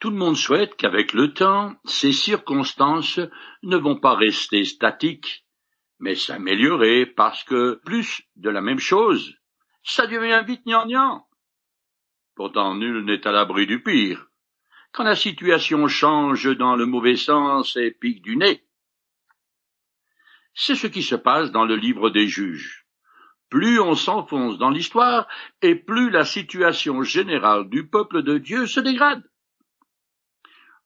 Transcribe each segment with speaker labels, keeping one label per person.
Speaker 1: Tout le monde souhaite qu'avec le temps, ces circonstances ne vont pas rester statiques, mais s'améliorer parce que plus de la même chose, ça devient vite gnangnan. Pourtant nul n'est à l'abri du pire. Quand la situation change dans le mauvais sens et pique du nez. C'est ce qui se passe dans le livre des juges. Plus on s'enfonce dans l'histoire, et plus la situation générale du peuple de Dieu se dégrade.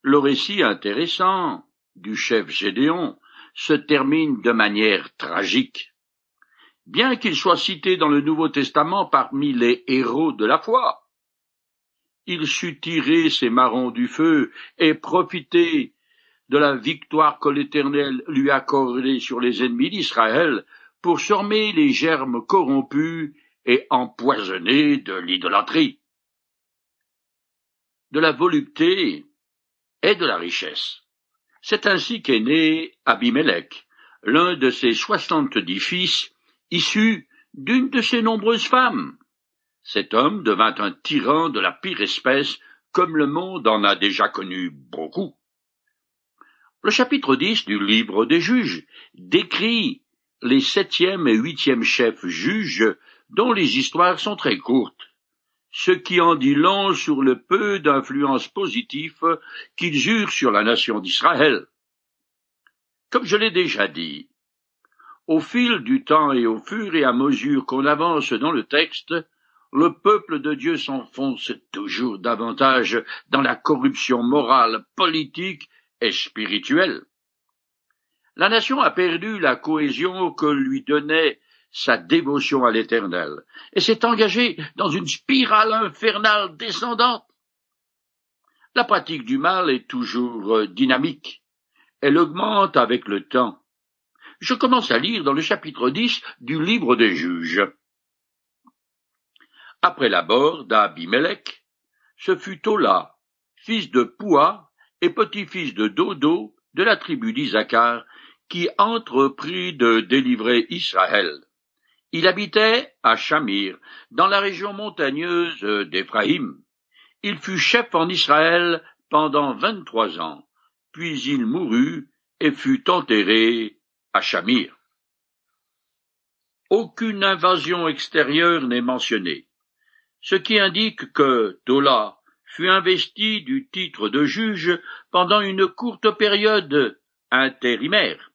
Speaker 1: Le récit intéressant du chef Gédéon se termine de manière tragique. Bien qu'il soit cité dans le Nouveau Testament parmi les héros de la foi, il sut tirer ses marrons du feu et profiter de la victoire que l'Éternel lui accordait sur les ennemis d'Israël pour sormer les germes corrompus et empoisonnés de l'idolâtrie. De la volupté et de la richesse. C'est ainsi qu'est né Abimelech, l'un de ses soixante-dix fils, issu d'une de ses nombreuses femmes. Cet homme devint un tyran de la pire espèce, comme le monde en a déjà connu beaucoup. Le chapitre 10 du livre des juges décrit les septième et huitième chefs juges dont les histoires sont très courtes ce qui en dit long sur le peu d'influence positive qu'ils eurent sur la nation d'Israël. Comme je l'ai déjà dit, au fil du temps et au fur et à mesure qu'on avance dans le texte, le peuple de Dieu s'enfonce toujours davantage dans la corruption morale, politique et spirituelle. La nation a perdu la cohésion que lui donnait sa dévotion à l'Éternel, et s'est engagé dans une spirale infernale descendante. La pratique du mal est toujours euh, dynamique. Elle augmente avec le temps. Je commence à lire dans le chapitre 10 du livre des juges. Après la mort d'Abimelech, ce fut Tola, fils de Poua et petit-fils de Dodo de la tribu d'Isaacar, qui entreprit de délivrer Israël. Il habitait à Shamir, dans la région montagneuse d'Éphraïm. Il fut chef en Israël pendant vingt-trois ans, puis il mourut et fut enterré à Shamir. Aucune invasion extérieure n'est mentionnée, ce qui indique que Tola fut investi du titre de juge pendant une courte période intérimaire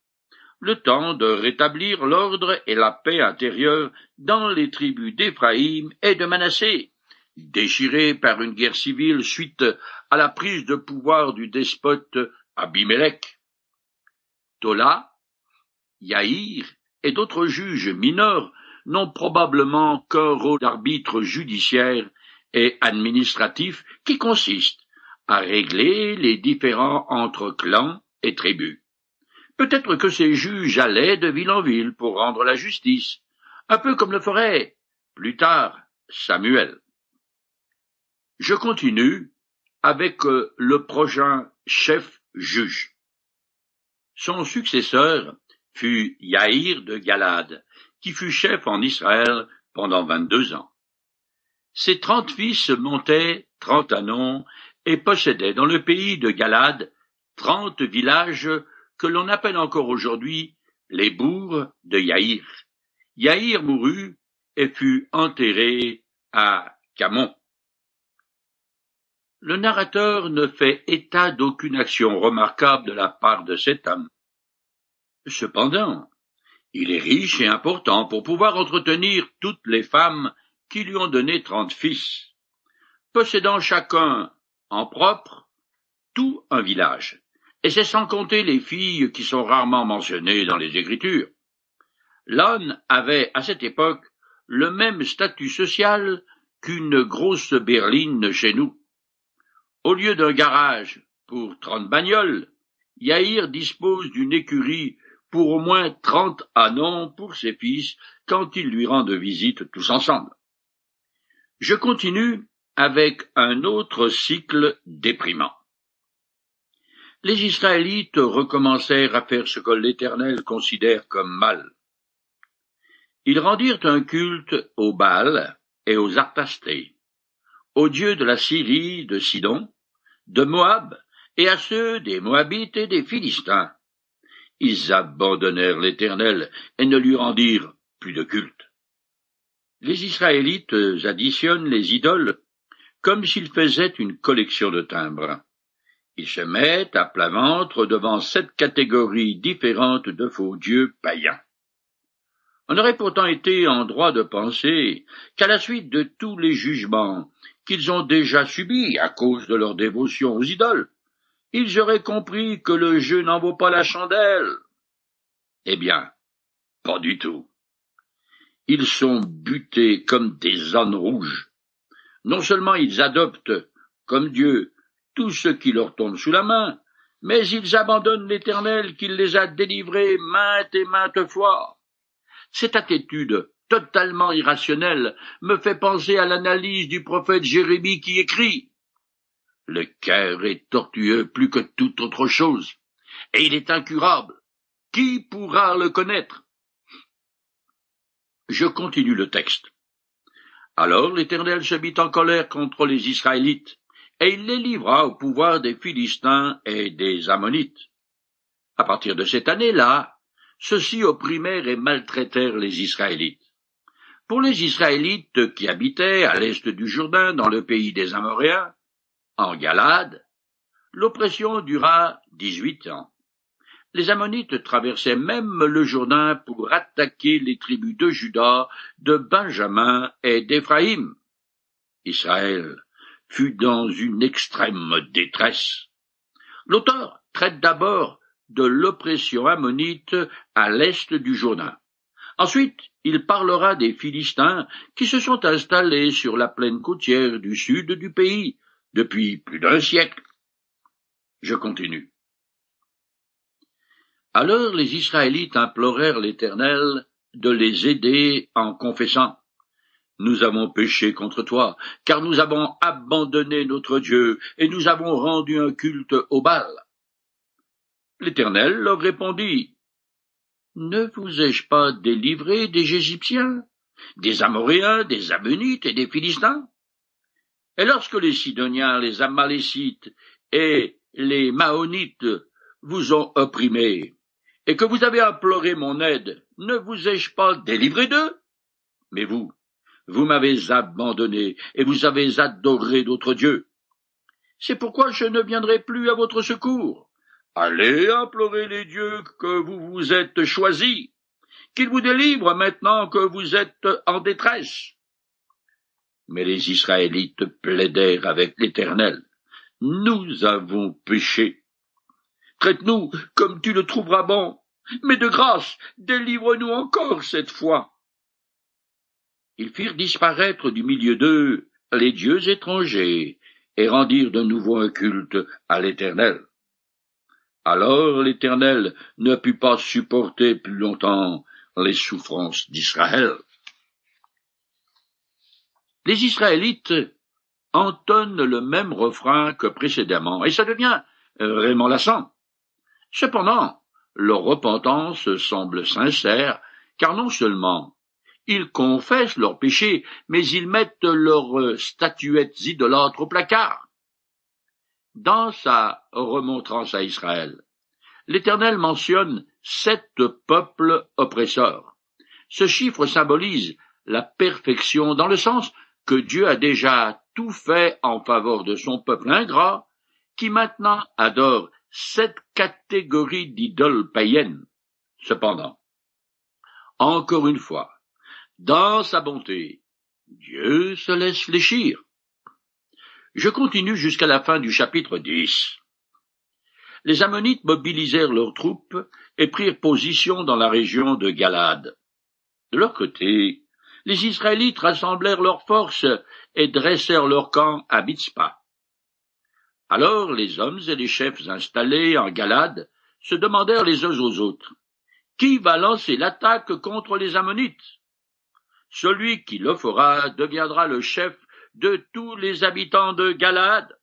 Speaker 1: le temps de rétablir l'ordre et la paix intérieure dans les tribus d'Éphraïm et de Manassé, déchirées par une guerre civile suite à la prise de pouvoir du despote Abimelech. Tola, Yaïr et d'autres juges mineurs n'ont probablement qu'un rôle d'arbitre judiciaire et administratif qui consiste à régler les différends entre clans et tribus. Peut-être que ces juges allaient de ville en ville pour rendre la justice, un peu comme le ferait, plus tard, Samuel. Je continue avec euh, le prochain chef juge. Son successeur fut Yaïr de Galade, qui fut chef en Israël pendant vingt-deux ans. Ses trente fils montaient trente annons et possédaient dans le pays de Galade trente villages que l'on appelle encore aujourd'hui les bourgs de Yaïr. Yaïr mourut et fut enterré à Camon. Le narrateur ne fait état d'aucune action remarquable de la part de cet homme. Cependant, il est riche et important pour pouvoir entretenir toutes les femmes qui lui ont donné trente fils, possédant chacun en propre tout un village et c'est sans compter les filles qui sont rarement mentionnées dans les Écritures. L'âne avait, à cette époque, le même statut social qu'une grosse berline chez nous. Au lieu d'un garage pour trente bagnoles, Yahir dispose d'une écurie pour au moins trente anons pour ses fils quand ils lui rendent visite tous ensemble. Je continue avec un autre cycle déprimant les Israélites recommencèrent à faire ce que l'Éternel considère comme mal. Ils rendirent un culte aux Baal et aux Artastés, aux dieux de la Syrie, de Sidon, de Moab, et à ceux des Moabites et des Philistins. Ils abandonnèrent l'Éternel et ne lui rendirent plus de culte. Les Israélites additionnent les idoles comme s'ils faisaient une collection de timbres. Se mettent à plat ventre devant sept catégories différentes de faux dieux païens. On aurait pourtant été en droit de penser qu'à la suite de tous les jugements qu'ils ont déjà subis à cause de leur dévotion aux idoles, ils auraient compris que le jeu n'en vaut pas la chandelle. Eh bien, pas du tout. Ils sont butés comme des ânes rouges. Non seulement ils adoptent, comme Dieu, tout ce qui leur tombe sous la main, mais ils abandonnent l'Éternel qui les a délivrés maintes et maintes fois. Cette attitude totalement irrationnelle me fait penser à l'analyse du prophète Jérémie qui écrit Le cœur est tortueux plus que toute autre chose, et il est incurable. Qui pourra le connaître? Je continue le texte. Alors l'Éternel se mit en colère contre les Israélites, et il les livra au pouvoir des Philistins et des Ammonites. À partir de cette année-là, ceux-ci opprimèrent et maltraitèrent les Israélites. Pour les Israélites qui habitaient à l'est du Jourdain dans le pays des Amoréens, en Galade, l'oppression dura dix-huit ans. Les Ammonites traversaient même le Jourdain pour attaquer les tribus de Juda, de Benjamin et d'Éphraïm. Israël fut dans une extrême détresse. L'auteur traite d'abord de l'oppression ammonite à l'est du Jourdain. Ensuite, il parlera des Philistins qui se sont installés sur la plaine côtière du sud du pays depuis plus d'un siècle. Je continue. Alors les Israélites implorèrent l'Éternel de les aider en confessant Nous avons péché contre toi, car nous avons abandonné notre Dieu, et nous avons rendu un culte au Baal. L'Éternel leur répondit, Ne vous ai-je pas délivré des Égyptiens, des Amoréens, des Ammonites et des Philistins? Et lorsque les Sidoniens, les Amalécites et les Maonites vous ont opprimés, et que vous avez imploré mon aide, ne vous ai-je pas délivré d'eux? Mais vous, vous m'avez abandonné, et vous avez adoré d'autres dieux. C'est pourquoi je ne viendrai plus à votre secours. Allez implorer les dieux que vous vous êtes choisis, qu'ils vous délivrent maintenant que vous êtes en détresse. Mais les Israélites plaidèrent avec l'Éternel. Nous avons péché. Traite-nous comme tu le trouveras bon, mais de grâce, délivre-nous encore cette fois. Ils firent disparaître du milieu d'eux les dieux étrangers et rendirent de nouveau un culte à l'Éternel. Alors l'Éternel ne put pas supporter plus longtemps les souffrances d'Israël. Les Israélites entonnent le même refrain que précédemment, et ça devient vraiment lassant. Cependant, leur repentance semble sincère, car non seulement ils confessent leurs péchés, mais ils mettent leurs statuettes idolâtres au placard. Dans sa remontrance à Israël, l'Éternel mentionne sept peuples oppresseurs. Ce chiffre symbolise la perfection dans le sens que Dieu a déjà tout fait en faveur de son peuple ingrat, qui maintenant adore sept catégories d'idoles païennes. Cependant, encore une fois, dans sa bonté, Dieu se laisse fléchir. Je continue jusqu'à la fin du chapitre 10. Les Ammonites mobilisèrent leurs troupes et prirent position dans la région de Galade. De leur côté, les Israélites rassemblèrent leurs forces et dressèrent leur camp à Mitzpah. Alors les hommes et les chefs installés en Galade se demandèrent les uns aux autres Qui va lancer l'attaque contre les Ammonites? Celui qui le fera deviendra le chef de tous les habitants de Galade.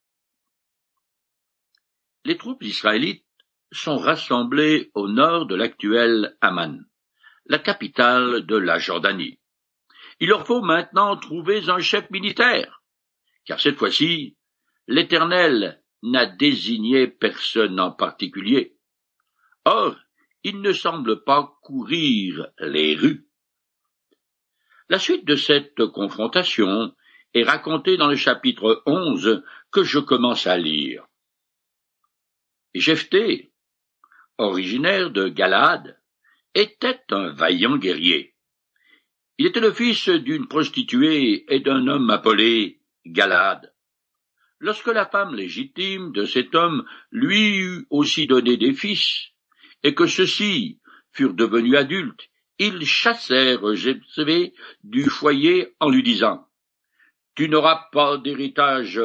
Speaker 1: Les troupes israélites sont rassemblées au nord de l'actuelle Amman, la capitale de la Jordanie. Il leur faut maintenant trouver un chef militaire, car cette fois-ci, l'Éternel n'a désigné personne en particulier. Or, il ne semble pas courir les rues. La suite de cette confrontation est racontée dans le chapitre onze que je commence à lire. Jephthé, originaire de Galade, était un vaillant guerrier. Il était le fils d'une prostituée et d'un homme appelé Galade. Lorsque la femme légitime de cet homme lui eut aussi donné des fils, et que ceux-ci furent devenus adultes, ils chassèrent Jephthé du foyer en lui disant Tu n'auras pas d'héritage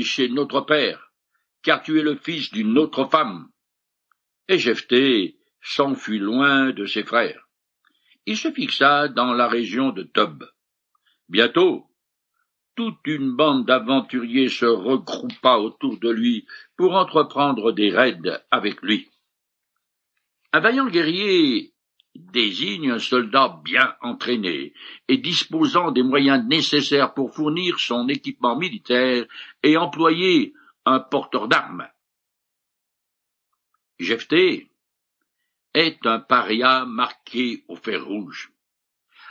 Speaker 1: chez notre père, car tu es le fils d'une autre femme. Et Jephthé s'enfuit loin de ses frères. Il se fixa dans la région de Tob. Bientôt, toute une bande d'aventuriers se regroupa autour de lui pour entreprendre des raids avec lui. Un vaillant guerrier désigne un soldat bien entraîné et disposant des moyens nécessaires pour fournir son équipement militaire et employer un porteur d'armes. Jephthé est un paria marqué au fer rouge.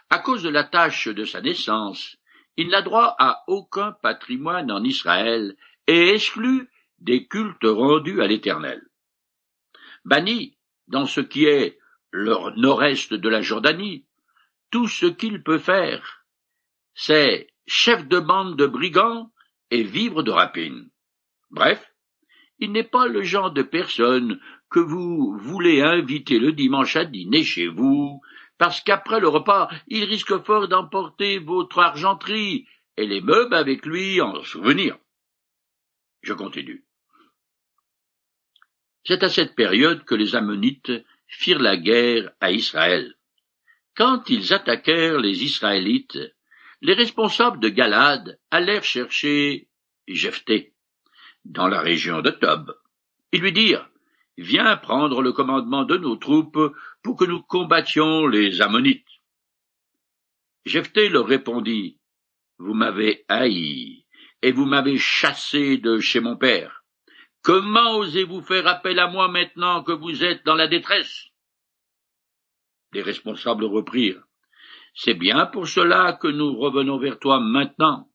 Speaker 1: À cause de la tâche de sa naissance, il n'a droit à aucun patrimoine en Israël et exclu des cultes rendus à l'Éternel. Banni dans ce qui est le nord-est de la Jordanie, tout ce qu'il peut faire, c'est chef de bande de brigands et vivre de rapine. Bref, il n'est pas le genre de personne que vous voulez inviter le dimanche à dîner chez vous, parce qu'après le repas, il risque fort d'emporter votre argenterie et les meubles avec lui en souvenir. Je continue. C'est à cette période que les Ammonites firent la guerre à Israël. Quand ils attaquèrent les Israélites, les responsables de Galade allèrent chercher Jephthé dans la région de Tob. Ils lui dirent Viens prendre le commandement de nos troupes pour que nous combattions les Ammonites. Jephthé leur répondit Vous m'avez haï et vous m'avez chassé de chez mon père. Comment osez-vous faire appel à moi maintenant que vous êtes dans la détresse? Les responsables reprirent. C'est bien pour cela que nous revenons vers toi maintenant.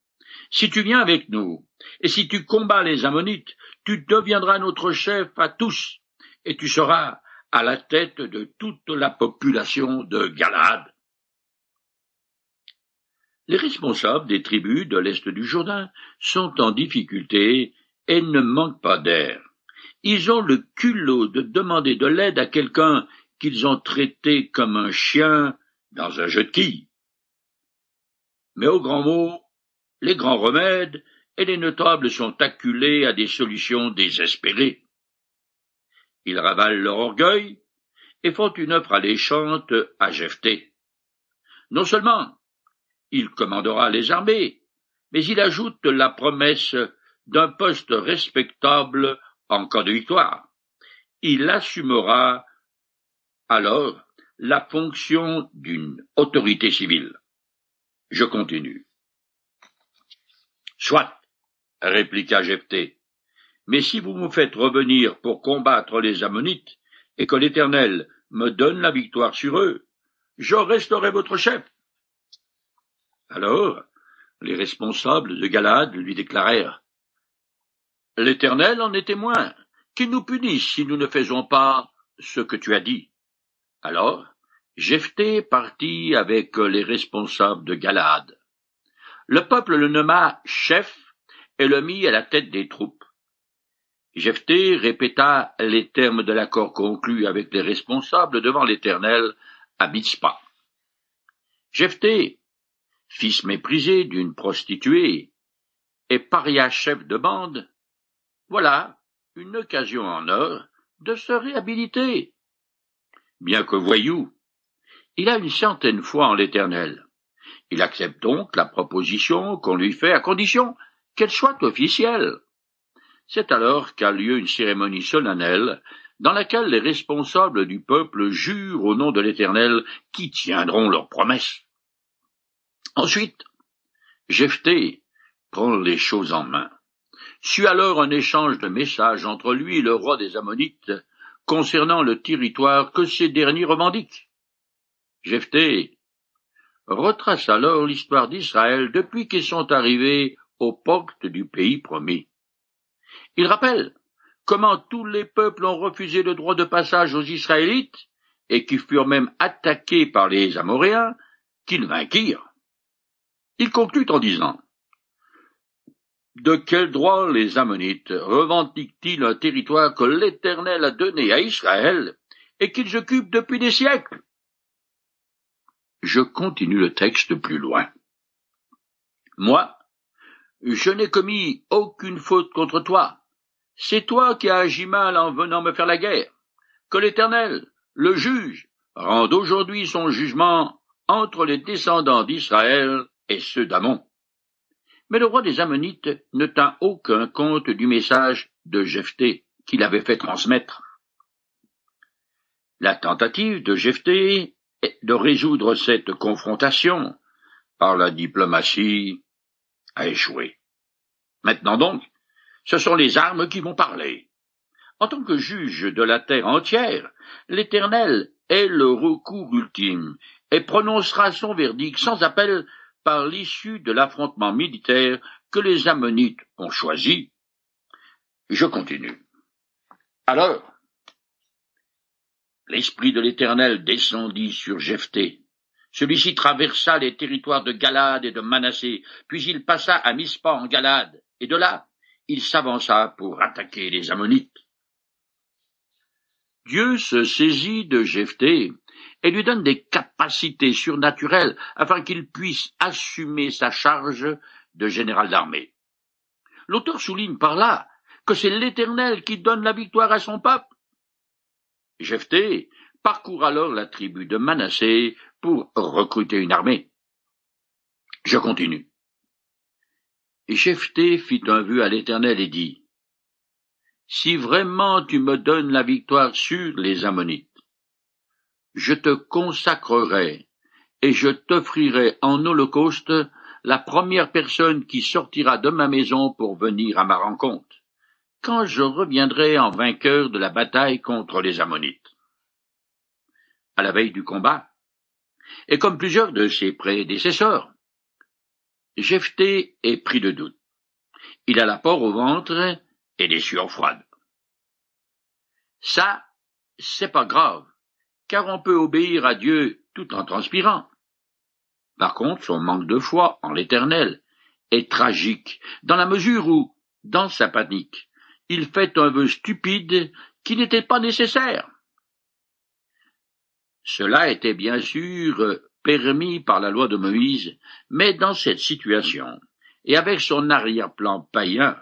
Speaker 1: Si tu viens avec nous, et si tu combats les Ammonites, tu deviendras notre chef à tous, et tu seras à la tête de toute la population de Galade. Les responsables des tribus de l'Est du Jourdain sont en difficulté et ne manquent pas d'air. Ils ont le culot de demander de l'aide à quelqu'un qu'ils ont traité comme un chien dans un jeu de quilles. Mais au grand mot, les grands remèdes et les notables sont acculés à des solutions désespérées. Ils ravalent leur orgueil et font une offre alléchante à Jephthé. Non seulement il commandera les armées, mais il ajoute la promesse d'un poste respectable en cas de victoire. Il assumera alors la fonction d'une autorité civile. Je continue. Soit, répliqua Jephthé, mais si vous me faites revenir pour combattre les Ammonites, et que l'Éternel me donne la victoire sur eux, je resterai votre chef. Alors, les responsables de Galade lui déclarèrent L'Éternel en est témoin, qu'il nous punisse si nous ne faisons pas ce que tu as dit. Alors, Jephthé partit avec les responsables de Galade. Le peuple le nomma chef et le mit à la tête des troupes. Jephthé répéta les termes de l'accord conclu avec les responsables devant l'Éternel à Mitzpah. Jephthé, fils méprisé d'une prostituée et paria chef de bande, voilà une occasion en or de se réhabiliter. Bien que voyou, il a une certaine foi en l'Éternel. Il accepte donc la proposition qu'on lui fait à condition qu'elle soit officielle. C'est alors qu'a lieu une cérémonie solennelle dans laquelle les responsables du peuple jurent au nom de l'Éternel qui tiendront leurs promesses. Ensuite, Jephthé prend les choses en main. Suit alors un échange de messages entre lui et le roi des Ammonites concernant le territoire que ces derniers revendiquent. Jephthé retrace alors l'histoire d'Israël depuis qu'ils sont arrivés aux portes du pays promis. Il rappelle comment tous les peuples ont refusé le droit de passage aux Israélites et qui furent même attaqués par les Amoréens, qu'ils vainquirent. Il conclut en disant De quel droit les Ammonites revendiquent-ils un territoire que l'Éternel a donné à Israël et qu'ils occupent depuis des siècles? Je continue le texte plus loin. Moi, je n'ai commis aucune faute contre toi. C'est toi qui as agi mal en venant me faire la guerre. Que l'Éternel, le juge, rende aujourd'hui son jugement entre les descendants d'Israël et ceux d'Amon. Mais le roi des Ammonites ne tint aucun compte du message de Jephthé qu'il avait fait transmettre. La tentative de Jephthé de résoudre cette confrontation par la diplomatie a échoué. Maintenant donc, ce sont les armes qui vont parler. En tant que juge de la terre entière, l'Éternel est le recours ultime et prononcera son verdict sans appel par l'issue de l'affrontement militaire que les Ammonites ont choisi. Je continue. Alors, l'Esprit de l'Éternel descendit sur Jephthé, celui-ci traversa les territoires de Galade et de Manassé, puis il passa à Mispa en Galade, et de là, il s'avança pour attaquer les Ammonites. Dieu se saisit de Jephthé et lui donne des capacités surnaturelles afin qu'il puisse assumer sa charge de général d'armée. L'auteur souligne par là que c'est l'Éternel qui donne la victoire à son peuple. Jephthé parcourt alors la tribu de Manassé pour recruter une armée. Je continue. Jephthé fit un vœu à l'Éternel et dit, Si vraiment tu me donnes la victoire sur les Ammonites, je te consacrerai et je t'offrirai en holocauste la première personne qui sortira de ma maison pour venir à ma rencontre, quand je reviendrai en vainqueur de la bataille contre les Ammonites à la veille du combat, et comme plusieurs de ses prédécesseurs. Jephthé est pris de doute. Il a la peur au ventre et des sueurs froides. Ça, c'est pas grave, car on peut obéir à Dieu tout en transpirant. Par contre, son manque de foi en l'éternel est tragique, dans la mesure où, dans sa panique, il fait un vœu stupide qui n'était pas nécessaire. Cela était bien sûr permis par la loi de Moïse, mais dans cette situation, et avec son arrière-plan païen,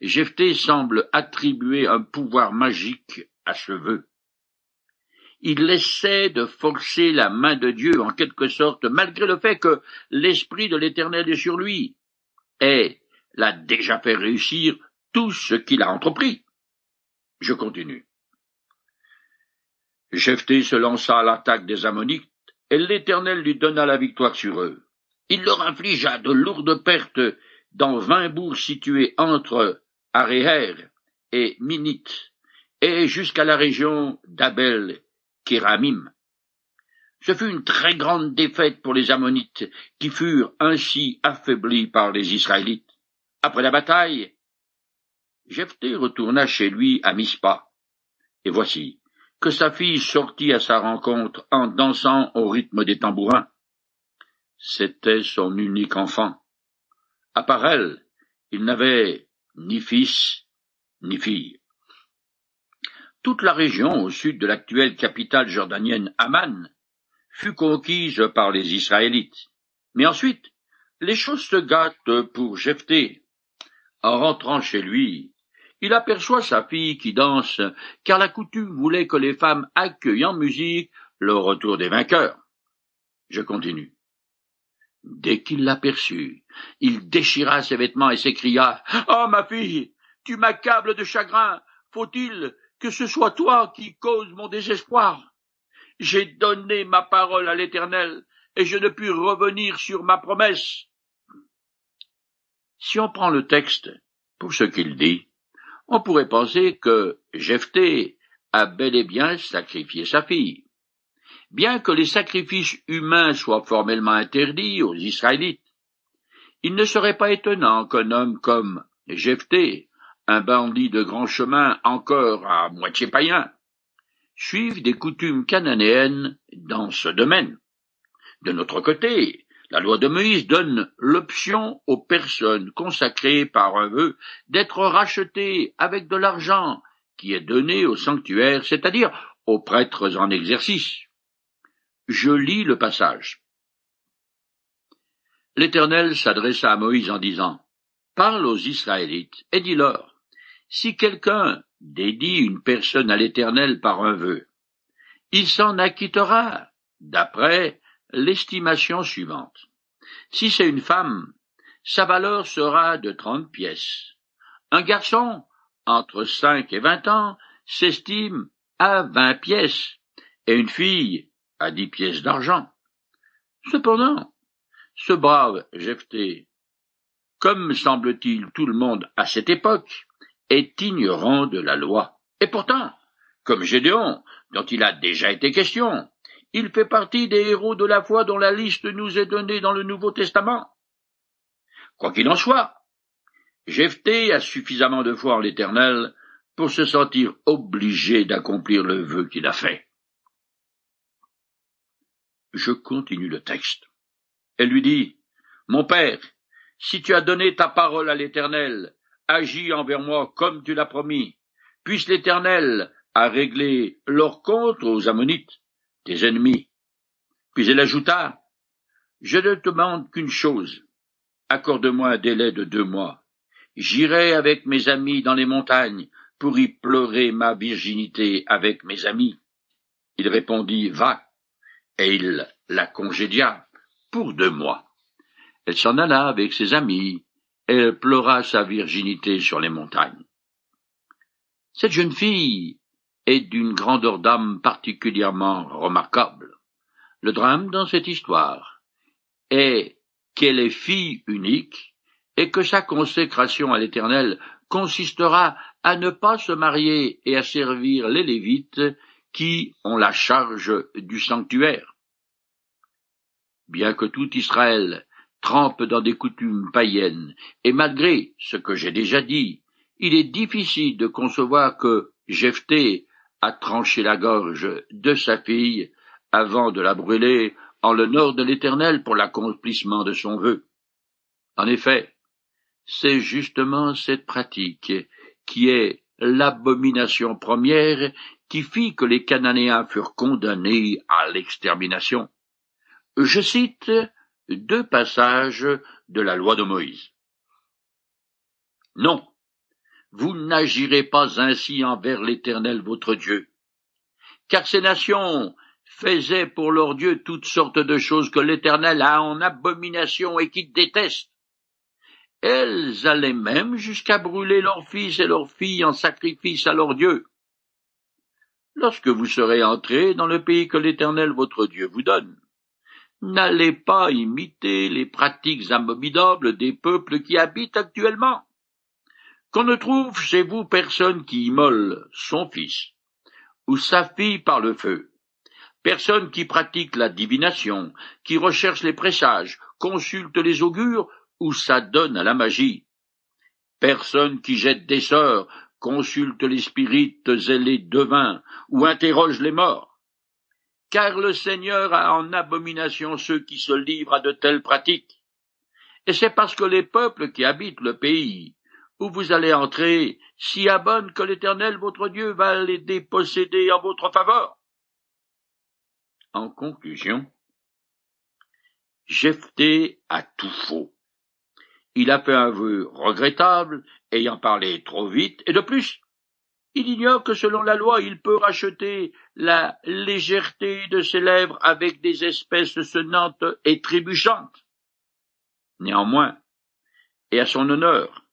Speaker 1: Jephthé semble attribuer un pouvoir magique à ce vœu. Il essaie de forcer la main de Dieu en quelque sorte, malgré le fait que l'Esprit de l'Éternel est sur lui, et l'a déjà fait réussir tout ce qu'il a entrepris. Je continue. Jephthé se lança à l'attaque des Ammonites, et l'Éternel lui donna la victoire sur eux. Il leur infligea de lourdes pertes dans vingt bourgs situés entre Aréher et Minit, et jusqu'à la région d'Abel Ce fut une très grande défaite pour les Ammonites, qui furent ainsi affaiblis par les Israélites. Après la bataille, Jephthé retourna chez lui à Mispa. Et voici, que sa fille sortit à sa rencontre en dansant au rythme des tambourins. C'était son unique enfant. À part elle, il n'avait ni fils ni fille. Toute la région au sud de l'actuelle capitale jordanienne Amman fut conquise par les Israélites. Mais ensuite, les choses se gâtent pour Jephthé. En rentrant chez lui, il aperçoit sa fille qui danse, car la coutume voulait que les femmes accueillent en musique le retour des vainqueurs. Je continue. Dès qu'il l'aperçut, il déchira ses vêtements et s'écria Oh, ma fille, tu m'accables de chagrin. Faut-il que ce soit toi qui cause mon désespoir? J'ai donné ma parole à l'Éternel, et je ne puis revenir sur ma promesse. Si on prend le texte Pour ce qu'il dit, on pourrait penser que Jephthé a bel et bien sacrifié sa fille. Bien que les sacrifices humains soient formellement interdits aux Israélites, il ne serait pas étonnant qu'un homme comme Jephthé, un bandit de grand chemin encore à moitié païen, suive des coutumes cananéennes dans ce domaine. De notre côté, la loi de Moïse donne l'option aux personnes consacrées par un vœu d'être rachetées avec de l'argent qui est donné au sanctuaire, c'est-à-dire aux prêtres en exercice. Je lis le passage. L'Éternel s'adressa à Moïse en disant, Parle aux Israélites et dis-leur, si quelqu'un dédie une personne à l'Éternel par un vœu, il s'en acquittera d'après l'estimation suivante. Si c'est une femme, sa valeur sera de trente pièces. Un garçon, entre cinq et vingt ans, s'estime à vingt pièces, et une fille à dix pièces d'argent. Cependant, ce brave Jephthé, comme semble-t-il tout le monde à cette époque, est ignorant de la loi. Et pourtant, comme Gédéon, dont il a déjà été question, il fait partie des héros de la foi dont la liste nous est donnée dans le Nouveau Testament. Quoi qu'il en soit, Jephthé a suffisamment de foi en l'Éternel pour se sentir obligé d'accomplir le vœu qu'il a fait. Je continue le texte. Elle lui dit, Mon père, si tu as donné ta parole à l'Éternel, agis envers moi comme tu l'as promis. Puisse l'Éternel a réglé leur compte aux Ammonites, tes ennemis. Puis elle ajouta, Je ne demande qu'une chose. Accorde-moi un délai de deux mois. J'irai avec mes amis dans les montagnes pour y pleurer ma virginité avec mes amis. Il répondit, Va. Et il la congédia pour deux mois. Elle s'en alla avec ses amis, elle pleura sa virginité sur les montagnes. Cette jeune fille est d'une grandeur d'âme particulièrement remarquable. Le drame dans cette histoire est qu'elle est fille unique et que sa consécration à l'Éternel consistera à ne pas se marier et à servir les Lévites qui ont la charge du sanctuaire. Bien que tout Israël trempe dans des coutumes païennes, et malgré ce que j'ai déjà dit, il est difficile de concevoir que Jephthé a tranché la gorge de sa fille avant de la brûler en l'honneur de l'Éternel pour l'accomplissement de son vœu. En effet, c'est justement cette pratique qui est l'abomination première qui fit que les Cananéens furent condamnés à l'extermination. Je cite deux passages de la loi de Moïse. Non, vous n'agirez pas ainsi envers l'Éternel votre Dieu, car ces nations faisaient pour leur Dieu toutes sortes de choses que l'Éternel a en abomination et qu'il déteste. Elles allaient même jusqu'à brûler leurs fils et leurs filles en sacrifice à leur Dieu. Lorsque vous serez entrés dans le pays que l'Éternel votre Dieu vous donne, n'allez pas imiter les pratiques abominables des peuples qui habitent actuellement. Qu'on ne trouve chez vous personne qui immole son fils ou sa fille par le feu, personne qui pratique la divination, qui recherche les présages, consulte les augures ou s'adonne à la magie, personne qui jette des sorts, consulte les spirites et les devins, ou interroge les morts, car le Seigneur a en abomination ceux qui se livrent à de telles pratiques. Et c'est parce que les peuples qui habitent le pays où vous allez entrer s'y abonnent que l'Éternel votre Dieu va les déposséder en votre faveur. En conclusion, Jephthé a tout faux. Il a fait un vœu regrettable, ayant parlé trop vite, et de plus, il ignore que selon la loi il peut racheter la légèreté de ses lèvres avec des espèces sonnantes et trébuchantes. Néanmoins, et à son honneur,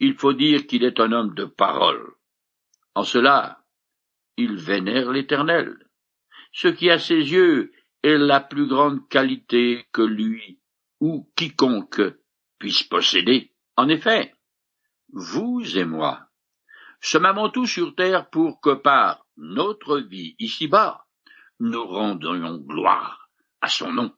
Speaker 1: il faut dire qu'il est un homme de parole. En cela, il vénère l'Éternel, ce qui à ses yeux est la plus grande qualité que lui ou quiconque puisse posséder. En effet, vous et moi, tout sur terre pour que par notre vie ici-bas, nous rendions gloire à son nom.